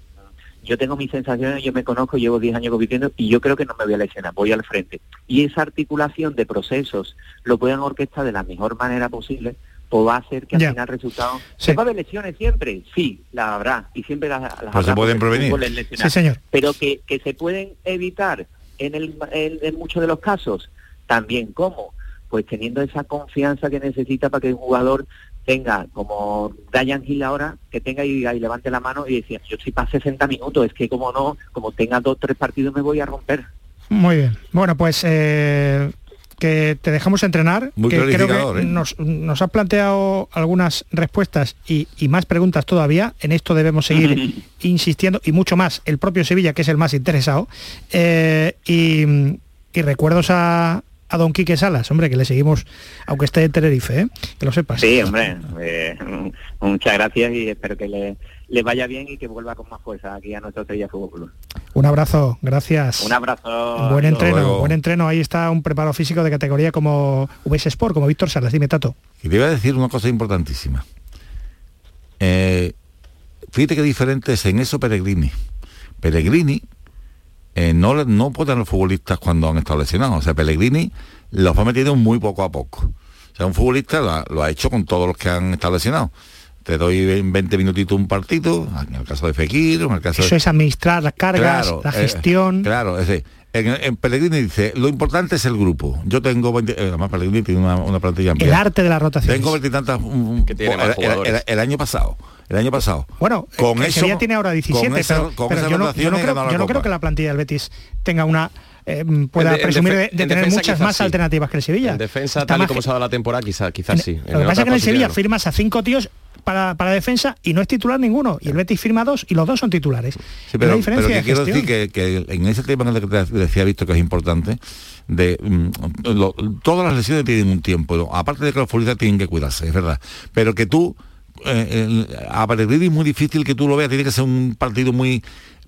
yo tengo mis sensaciones, yo me conozco, llevo 10 años compitiendo y yo creo que no me voy a lesionar, voy al frente. Y esa articulación de procesos lo puedan orquestar de la mejor manera posible, pues va a hacer que al final el resultado... ¿Se va a haber lesiones siempre? Sí, la habrá, y siempre las, las pues se pueden prevenir. Sí, señor. Pero que, que se pueden evitar en, el, en muchos de los casos, también, ¿cómo? Pues teniendo esa confianza que necesita para que el jugador tenga como Ryan Hill ahora, que tenga y, y levante la mano y decía, yo si para 60 minutos, es que como no, como tenga dos tres partidos me voy a romper. Muy bien. Bueno, pues eh, que te dejamos entrenar, que creo que ¿eh? nos, nos has planteado algunas respuestas y, más preguntas todavía. En esto debemos seguir (laughs) insistiendo y mucho más el propio Sevilla, que es el más interesado. Eh, y, y recuerdos a, a don Quique Salas, hombre, que le seguimos, aunque esté en Tenerife, ¿eh? que lo sepas. Sí, hombre, eh, muchas gracias y espero que le, le, vaya bien y que vuelva con más fuerza aquí a nuestro Sevilla Fútbol Club. Un abrazo, gracias. Un abrazo. Buen entreno, buen entreno. Ahí está un preparo físico de categoría como VS Sport, como Víctor Salas. Dime, Tato. Y te iba a decir una cosa importantísima. Eh, fíjate qué diferente es en eso Pellegrini. Pellegrini eh, no, no pueden los futbolistas cuando han estado lesionados. O sea, Pellegrini los va metiendo muy poco a poco. O sea, un futbolista lo, ha hecho con todos los que han estado lesionados. Te doy 20 minutitos un partido, en el caso de Fekir, en el caso Eso es administrar las cargas, la eh, gestión. claro, es decir, en, Pellegrini dice, lo importante es el grupo. Yo tengo 20, eh, además Pellegrini tiene una, plantilla amplia. El arte de la rotación. Tengo 20 tantas que tiene el, año pasado el año pasado. Bueno, con eso, ya tiene ahora 17, pero, yo, no, creo, que la plantilla del Betis tenga una eh, pueda presumir de, tener muchas más alternativas que el Sevilla. En defensa, tal y como se ha dado la temporada, quizás quizás sí. Lo que pasa es que en el Sevilla firmas a cinco tíos para, para, defensa y no es titular ninguno. Y el Betis firma dos y los dos son titulares. Sí, pero, pero que quiero decir que, en ese tema que te decía visto que es importante, de mm, todas las lesiones tienen un tiempo. Aparte de que los futbolistas tienen que cuidarse, es verdad. Pero que tú eh, a Pellegrini es muy difícil que tú lo veas, tiene que ser un partido muy...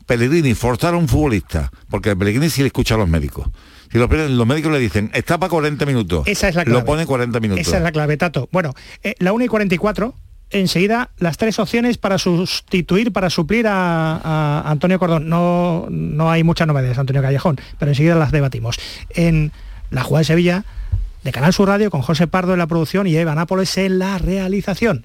Pellegrini, forzar a un futbolista, porque Pellegrini sí le escucha a los médicos. Si los, médicos le dicen, está para 40 minutos, Esa es la clave. lo pone 40 minutos. Esa es la clave, Tato. Bueno, eh, la 1 y 44, enseguida las tres opciones para sustituir, para suplir a, Antonio Cordón. No, no hay muchas novedades, Antonio Callejón, pero enseguida las debatimos. En la jugada de Sevilla, de Canal Sur Radio, con José Pardo en la producción y Eva Nápoles en la realización.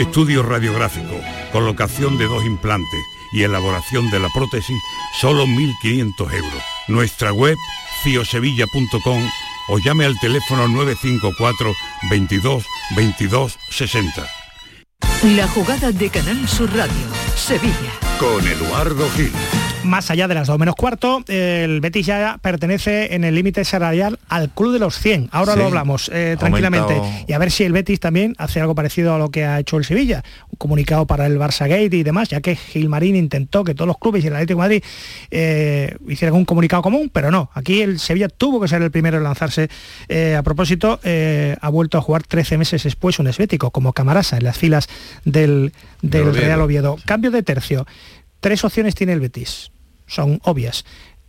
Estudio radiográfico, colocación de dos implantes y elaboración de la prótesis, solo 1.500 euros. Nuestra web, ciosevilla.com o llame al teléfono 954 22 22 60. La jugada de Canal Sur Radio, Sevilla. Con Eduardo Gil. Más allá de las 2 menos cuarto, el Betis ya pertenece en el límite salarial al club de los 100. Ahora Sí. lo hablamos eh, tranquilamente. Aumentado. Y a ver si el Betis también hace algo parecido a lo que ha hecho el Sevilla. Un comunicado para el Barça Gate y demás, ya que Gilmarín intentó que todos los clubes y el Atlético de Madrid eh, hicieran un comunicado común, pero no. Aquí el Sevilla tuvo que ser el primero en lanzarse. Eh, a propósito, ha vuelto a jugar 13 meses después un esbético, como Camarasa, en las filas del. Real Oviedo. Cambio de tercio. Tres opciones tiene el Betis. Son obvias.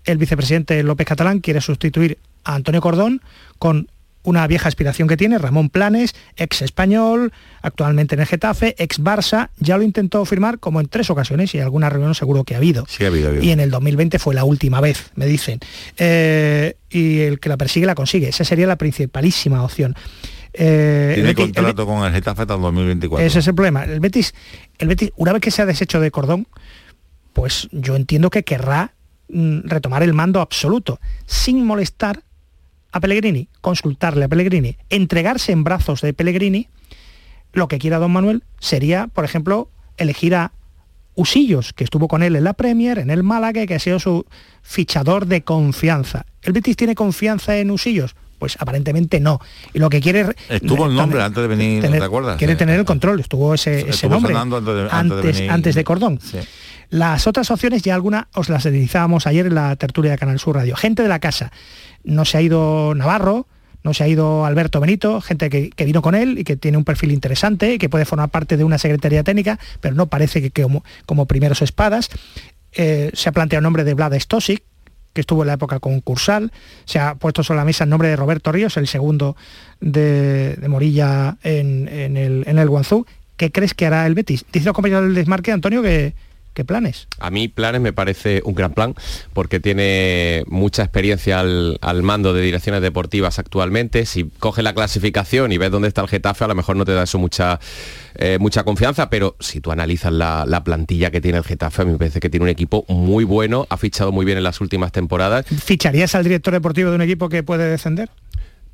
El vicepresidente López Catalán quiere sustituir a Antonio Cordón con una vieja aspiración que tiene, Ramón Planes, ex español, actualmente en el Getafe, ex Barça, ya lo intentó firmar como en tres ocasiones y alguna reunión seguro que ha habido. Sí, ha habido, ha habido. Y en el 2020 fue la última vez, me dicen. Eh, y el que la persigue la consigue. Esa sería la principalísima opción. Eh, Tiene el Betis- el contrato con el Getafe hasta el 2024. ese es el problema. El Betis, el Betis, una vez que se ha deshecho de Cordón, pues yo entiendo que querrá mm, retomar el mando absoluto, sin molestar a Pellegrini, consultarle a Pellegrini, entregarse en brazos de Pellegrini, lo que quiera don Manuel sería, por ejemplo, elegir a Usillos, que estuvo con él en la Premier, en el Málaga, que ha sido su fichador de confianza. ¿El Betis tiene confianza en Usillos? Pues aparentemente no. Y lo que quiere... Estuvo el nombre antes de venir, tener- ¿te acuerdas? Quiere Sí. tener el control, estuvo ese, ese nombre antes de- antes de venir. antes de Cordón. Sí. Las otras opciones ya alguna os las dedizábamos ayer en la tertulia de Canal Sur Radio. Gente de la casa. No se ha ido Navarro, no se ha ido Alberto Benito, gente que, que vino con él y que tiene un perfil interesante, que puede formar parte de una secretaría técnica, pero no parece que, que como, como primeros espadas. Eh, se ha planteado el nombre de Vlada Stosic, que estuvo en la época concursal. Se ha puesto sobre la mesa el nombre de Roberto Ríos, el segundo de, de Morilla en, el, en. ¿Qué crees que hará el Betis? Dice el compañero del desmarque, Antonio, que, ¿qué planes? A mí Planes me parece un gran plan porque tiene mucha experiencia al, al mando de direcciones deportivas actualmente. Si coge la clasificación y ves dónde está el Getafe, a lo mejor no te da eso mucha, eh, mucha confianza, pero si tú analizas la, la plantilla que tiene el Getafe, a mí me parece que tiene un equipo muy bueno, ha fichado muy bien en las últimas temporadas. ¿Ficharías al director deportivo de un equipo que puede descender?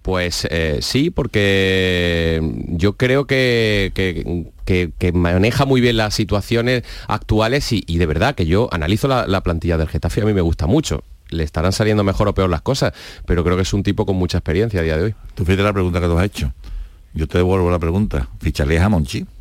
Pues eh, sí, porque yo creo que, que- que- que maneja muy bien las situaciones actuales y, y de verdad que yo analizo la, la plantilla del Getafe, a mí me gusta mucho. Le estarán saliendo mejor o peor las cosas, pero creo que es un tipo con mucha experiencia a día de hoy. Tú fíjate la pregunta que tú has hecho. Yo te devuelvo la pregunta. ¿Ficharías a Monchi? (laughs)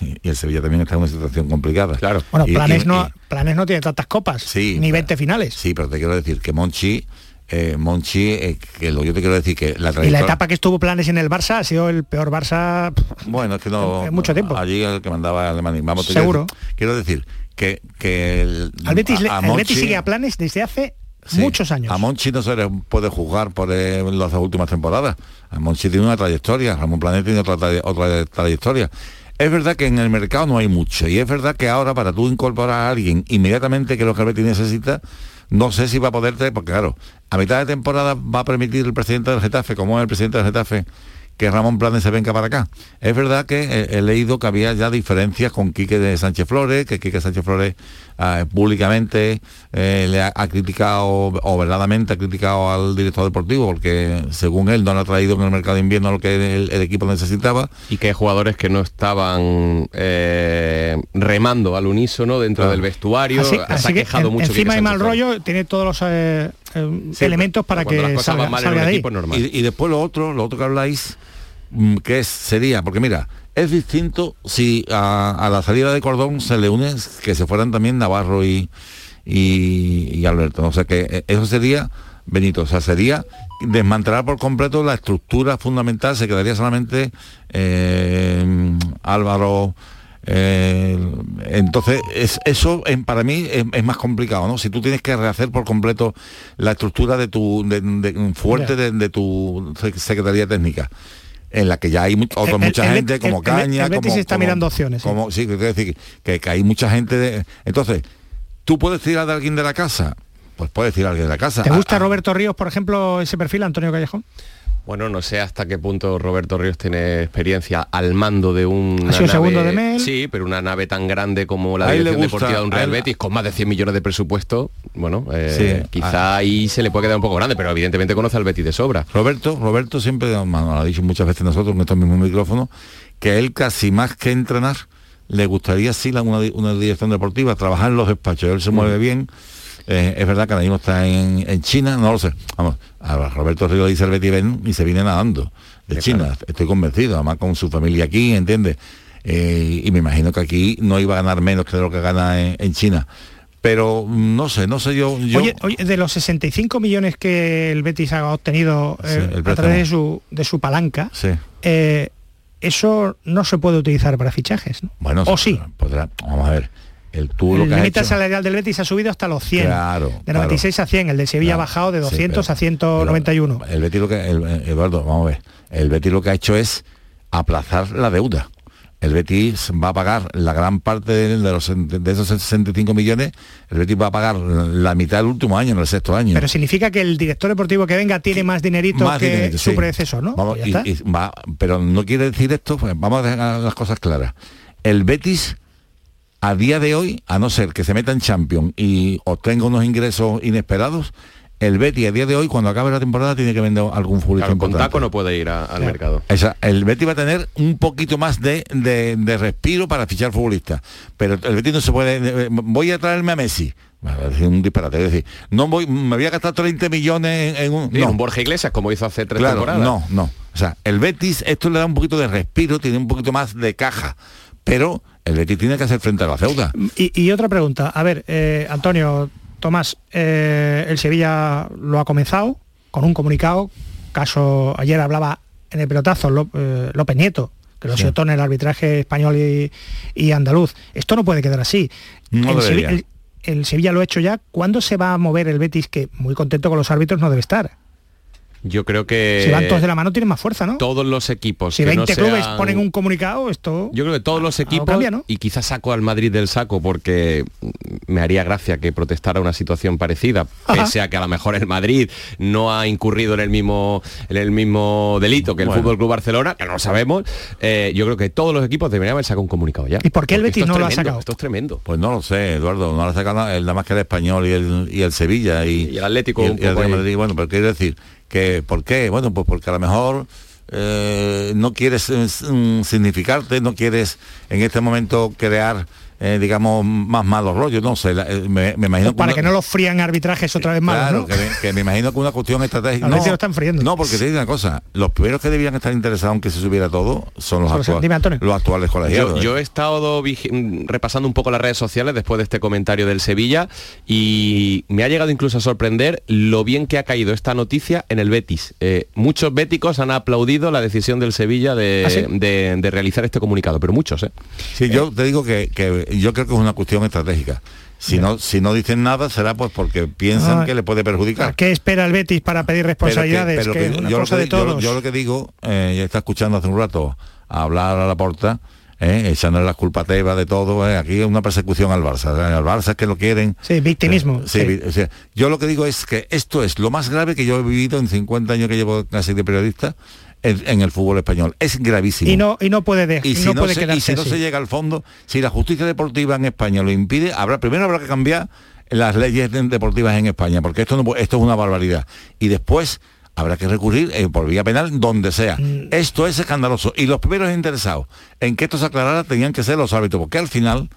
Y el Sevilla también está en una situación complicada. Claro. Bueno, Y- planes, y- no, y- planes no tiene tantas copas, Sí, ni pero- 20 finales. Sí, pero te quiero decir que Monchi, eh, Monchi, eh, que lo yo te quiero decir que la Y la trayectoria... etapa que estuvo planes en el Barça ha sido el peor Barça. Bueno, es que no... en mucho tiempo. Allí el que mandaba Alemania. Vamos, Seguro. Quiero decir, que, que el, Al Betis, a- el Betis sigue a planes desde hace Sí. muchos años. A Monchi no se le puede juzgar por eh, las últimas temporadas. A Monchi tiene una trayectoria, Ramón Planet tiene otra, tra- otra trayectoria. Es verdad que en el mercado no hay mucho y es verdad que ahora para tú incorporar a alguien inmediatamente que lo que el Betis necesita, no sé si va a poderte, porque claro, a mitad de temporada va a permitir el presidente del Getafe, como es el presidente del Getafe, que Ramón Planes se venga para acá. Es verdad que he, he leído que había ya diferencias con Quique de Sánchez Flores, que Quique Sánchez Flores ah, públicamente eh, le ha, ha criticado, o verdaderamente ha criticado al director deportivo, porque según él no le ha traído en el mercado de invierno lo que el, el equipo necesitaba. Y que hay jugadores que no estaban eh, remando al unísono dentro Claro. del vestuario, Así, se ha que quejado en- mucho. encima hay mal Flores. rollo, tiene todos los eh, eh, Sí, elementos para cuando que las cosas salga, van mal en salga de ahí. equipo es normal. Y, y después lo otro, lo otro que habláis, que es, sería, porque mira, es distinto si a, a la salida de Cordón se le une que se fueran también Navarro y, y, y Alberto. O sea que eh, eso sería, Benito, o sea, sería desmantelar por completo la estructura fundamental, se quedaría solamente eh, Álvaro. eh, entonces, es- eso en- para mí es, es más complicado, ¿no? Si tú tienes que rehacer por completo la estructura de tu de- de- fuerte de, de tu sec- secretaría técnica, en la que ya hay otra El- el- mucha el- gente el- como Caña, como, está como- mirando opciones, sí. como- sí, quiero decir que, que hay mucha gente de, entonces, ¿tú puedes tirar de alguien de la casa? Pues puedes tirar de alguien de la casa. ¿Te Ah, gusta Roberto Ríos, por ejemplo, ese perfil, Antonio Callejón? Bueno, no sé hasta qué punto Roberto Ríos tiene experiencia al mando de una nave, segundo de Mel. Sí, pero una nave tan grande como la dirección deportiva de un Real Betis con más de 100 millones de presupuesto, bueno, eh, Sí, quizá ahí se le puede quedar un poco grande, pero evidentemente conoce al Betis de sobra. Roberto, Roberto siempre nos lo ha dicho muchas veces nosotros en estos mismos micrófonos, que él casi más que entrenar, le gustaría sí la- una, una dirección deportiva, trabajar en los despachos. Él se mueve bien. Eh, es verdad que ahora mismo está en, en China, no lo sé. Vamos, a Roberto Río dice el Betty ven y se viene nadando de Sí, China. claro. Estoy convencido, además con su familia aquí, ¿entiendes? Eh, y me imagino que aquí no iba a ganar menos que de lo que gana en, en China. Pero mm, no sé, no sé yo. yo Oye, oye, de los 65 millones que el Betis ha obtenido Sí, eh, a través de su, de su palanca, sí. eh, eso no se puede utilizar para fichajes, ¿no? Bueno, o sí. podrá- vamos a ver. El tú lo El que has límite hecho- salarial del Betis ha subido hasta los 100. Claro, de 96 a 100. El de Sevilla Claro, ha bajado de sí, 200 pero- a 191. El Betis lo que, el- Eduardo, vamos a ver, el Betis lo que ha hecho es aplazar la deuda. El Betis va a pagar la gran parte de, los, de esos 65 millones, el Betis va a pagar la mitad del último año, en el sexto año. Pero significa que el director deportivo que venga tiene más dinerito Más que dinerito, su sí. predecesor, ¿no? Vamos, Pues y- y va- pero no quiere decir esto, pues vamos a dejar las cosas claras. El Betis, a día de hoy, a no ser que se meta en Champions y obtenga unos ingresos inesperados, el Betis a día de hoy, cuando acabe la temporada, tiene que vender algún futbolista Claro, con taco no puede ir a- al mercado. Esa- el Betis va a tener un poquito más de, de- de respiro para fichar futbolistas. Pero el Betis no se puede. eh, Voy a traerme a Messi. Un disparate. Es decir, no voy, me voy a gastar 30 millones en, en un. Sí, no. un Borja Iglesias, como hizo hace tres Claro, temporadas. no, no. O sea, el Betis, esto le da un poquito de respiro, tiene un poquito más de caja. Pero el Betis tiene que hacer frente a la deuda. Y, y otra pregunta, a ver, eh, Antonio, Tomás, eh, el Sevilla lo ha comenzado con un comunicado, caso, ayer hablaba en el pelotazo eh, López Nieto, que lo Sí. en el arbitraje español y, y andaluz. Esto no puede quedar así. No el, debería. Sevi- el- el Sevilla lo ha hecho ya. ¿Cuándo se va a mover el Betis, que muy contento con los árbitros no debe estar? Yo creo que si van todos de la mano, tienen más fuerza, ¿no? todos los equipos Si que no 20 clubes ponen un comunicado, esto... Yo creo que todos los equipos, cambia, ¿no? y quizás saco al Madrid del saco porque me haría gracia que protestara una situación parecida, Ajá. pese a que a lo mejor el Madrid no ha incurrido en el mismo, en el mismo delito que el Bueno. Fútbol Club Barcelona, que no lo sabemos. eh, yo creo que todos los equipos deberían haber sacado un comunicado ya. ¿Y por qué el Porque Betis no lo ha sacado? Esto es tremendo. Pues no lo sé, Eduardo, no lo ha sacado el nada más que el español y el, y el Sevilla y, Y el Atlético y el, un y el. Madrid. Bueno, pero quiero decir que ¿por qué? Bueno, pues porque a lo mejor eh, no quieres eh, mm, significarte, no quieres en este momento crear eh, digamos más malos rollos, no sé, la- eh, me, me imagino para una- que no los frían arbitrajes otra vez malos, Claro, ¿no? que, me, que me imagino que una cuestión estratégica. A ver si lo están friendo. No, porque te digo una cosa, los primeros que debían estar interesados en que se subiera todo son los, actuales, dime, Antonio. los actuales colegiados. Yo, ¿eh? yo he estado mm, repasando un poco las redes sociales después de este comentario del Sevilla y me ha llegado incluso a sorprender lo bien que ha caído esta noticia en el Betis. Eh, muchos béticos han aplaudido la decisión del Sevilla de, ¿Ah, sí? de- de realizar este comunicado, pero muchos, ¿eh? Sí, yo te digo que, que yo creo que es una cuestión estratégica. Si no, si no dicen nada será pues porque piensan Ah, que le puede perjudicar. ¿Qué espera el Betis para pedir responsabilidades? Pero que- yo, lo cosa que, de lo- todos. yo lo que digo, eh, ya está escuchando hace un rato a hablar a la porta, eh, echándole las culpas a de todo, eh, aquí es una persecución al Barça. eh, Al Barça es que lo quieren. Sí, victimismo. Sí, sí. vi- o sea, yo lo que digo es que esto es lo más grave que yo he vivido en 50 años que llevo casi de periodista en, en el fútbol español. Es gravísimo. Y no, y no puede dejar, Y si, no puede se, y quedarse si no así. se llega al fondo, si la justicia deportiva en España lo impide, habrá primero habrá que cambiar las leyes de- deportivas en España, porque esto no, esto es una barbaridad. Y después habrá que recurrir eh, por vía penal donde sea. Mm. Esto es escandaloso. Y los primeros interesados en que esto se aclarara tenían que ser los árbitros, porque al final,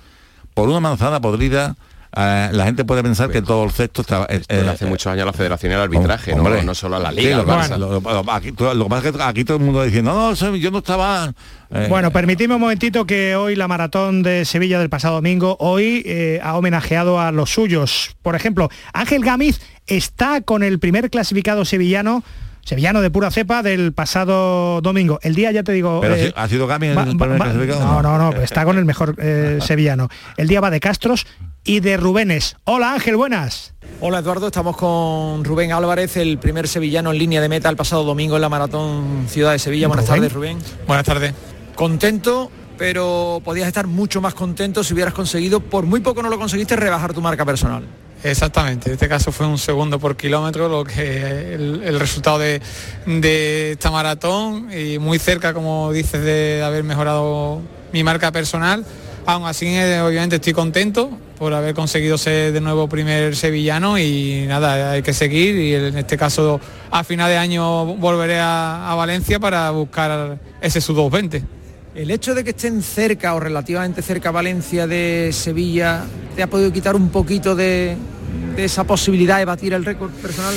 por una manzana podrida, eh, la gente puede pensar que todo el cesto está... eh, eh, hace muchos años la federación y el arbitraje, ¿no? Hombre. no solo a la Sí, liga. lo, al que pasa- lo- lo- aquí, todo- lo que pasa es que aquí todo el mundo diciendo, no, no, yo no estaba... eh, Bueno, permitidme un momentito que hoy la maratón de Sevilla del pasado domingo, hoy eh, ha homenajeado a los suyos. Por ejemplo, Ángel Gámez está con el primer clasificado sevillano, sevillano de pura cepa del pasado domingo. El día, ya te digo... pero eh, ha sido Gami el va- primer va- clasificado, no, no, no, está con el mejor eh, (laughs) sevillano. El día va de Castros y de Rubénes. Hola Ángel, buenas. Hola Eduardo, estamos con Rubén Álvarez, el primer sevillano en línea de meta el pasado domingo en la Maratón Ciudad de Sevilla. Buenas Rubén. tardes Rubén. Buenas tardes. Contento, pero podías estar mucho más contento si hubieras conseguido, por muy poco no lo conseguiste, rebajar tu marca personal. Exactamente, en este caso fue un segundo por kilómetro lo que el, el resultado de, esta maratón y muy cerca, como dices, de haber mejorado mi marca personal. Aún así, eh, obviamente estoy contento por haber conseguido ser de nuevo primer sevillano y nada, hay que seguir y en este caso a final de año volveré a, a Valencia para buscar ese sub 220. El hecho de que estén cerca o relativamente cerca Valencia de Sevilla, ¿te ha podido quitar un poquito de, esa posibilidad de batir el récord personal?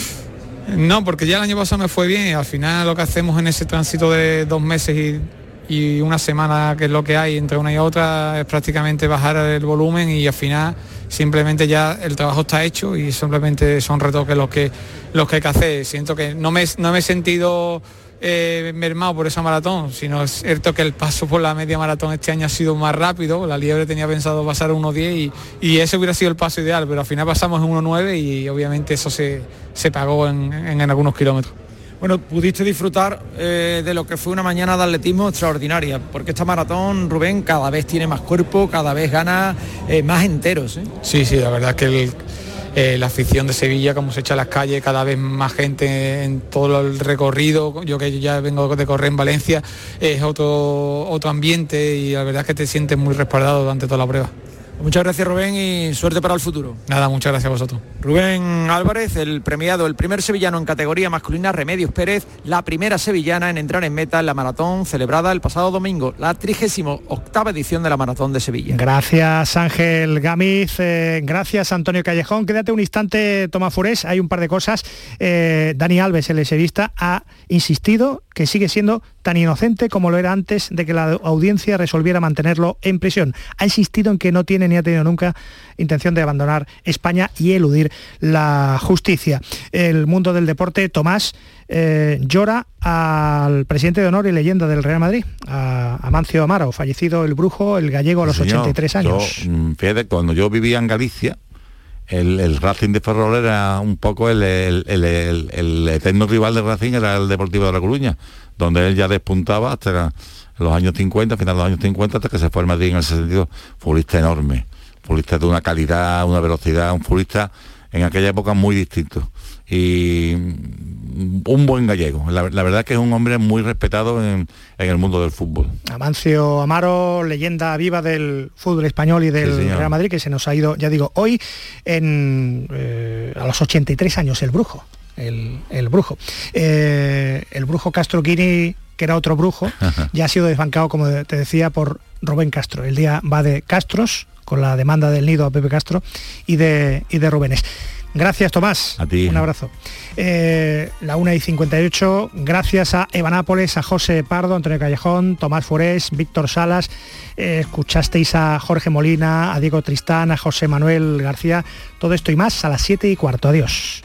No, porque ya el año pasado me fue bien al final lo que hacemos en ese tránsito de dos meses y, y una semana, que es lo que hay entre una y otra, es prácticamente bajar el volumen y al final simplemente ya el trabajo está hecho y simplemente son retoques los que, los que hay que hacer. Siento que no me, no me he sentido eh, mermado por esa maratón, sino es cierto que el paso por la media maratón este año ha sido más rápido, la liebre tenía pensado pasar 1.10 y, y ese hubiera sido el paso ideal, pero al final pasamos en 1.9 y obviamente eso se, se pagó en, en- en algunos kilómetros. Bueno, pudiste disfrutar eh, de lo que fue una mañana de atletismo extraordinaria, porque esta maratón, Rubén, cada vez tiene más cuerpo, cada vez gana eh, más enteros. ¿eh? Sí, sí, la verdad es que el- eh, la afición de Sevilla, como se echa a las calles, cada vez más gente en todo el recorrido, yo que ya vengo de correr en Valencia, es otro, otro ambiente y la verdad es que te sientes muy respaldado durante toda la prueba. Muchas gracias Rubén y suerte para el futuro. Nada, muchas gracias a vosotros. Rubén Álvarez, el premiado, el primer sevillano en categoría masculina, Remedios Pérez, la primera sevillana en entrar en meta en la maratón celebrada el pasado domingo, la 38 edición de la maratón de Sevilla. Gracias Ángel Gamiz, eh, gracias Antonio Callejón. Quédate un instante, Tomás Furés, hay un par de cosas. Eh, Dani Alves, el eserista, ha insistido que sigue siendo tan inocente como lo era antes de que la audiencia resolviera mantenerlo en prisión. Ha insistido en que no tiene ni ha tenido nunca intención de abandonar España y eludir la justicia. El mundo del deporte, Tomás, eh, llora al presidente de honor y leyenda del Real Madrid, a Amancio Amaro, fallecido el brujo, el gallego a los Señor, 83 años. yo, mm, fíjate, cuando yo vivía en Galicia, el, el Racing de Ferrol era un poco el- el eterno rival de Racing, era el Deportivo de La Coruña, donde él ya despuntaba hasta los años 50, final de los años 50, hasta que se fue al Madrid en ese sentido, futbolista enorme, futbolista de una calidad, una velocidad, un futbolista en aquella época muy distinto. Y mm, un buen gallego. La, la verdad es que es un hombre muy respetado en, en el mundo del fútbol. Amancio Amaro, leyenda viva del fútbol español y del Sí. Real Madrid, que se nos ha ido, ya digo, hoy en, eh, a los 83 años, el brujo. El, el brujo. Eh, el brujo Castro Quini, que era otro brujo, ya ha sido desbancado, como te decía, por Rubén Castro. El día va de Castros, con la demanda del nido a Pepe Castro, y de, y de Rubénes. Gracias, Tomás. A ti. Un abrazo. Eh, la 1 y 58, gracias a Eva Nápoles, a José Pardo, Antonio Callejón, Tomás Forés, Víctor Salas. eh, escuchasteis a Jorge Molina, a Diego Tristán, a José Manuel García. Todo esto y más a las 7 y cuarto. Adiós.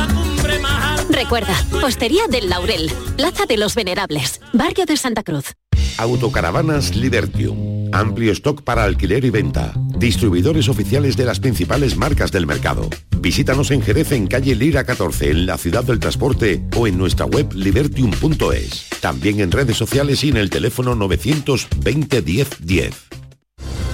Recuerda, Postería del Laurel, Plaza de los Venerables, Barrio de Santa Cruz. Autocaravanas Libertium. Amplio stock para alquiler y venta. Distribuidores oficiales de las principales marcas del mercado. Visítanos en Jerez en calle Lira 14 en la ciudad del transporte o en nuestra web libertium.es. También en redes sociales y en el teléfono 920 10 10.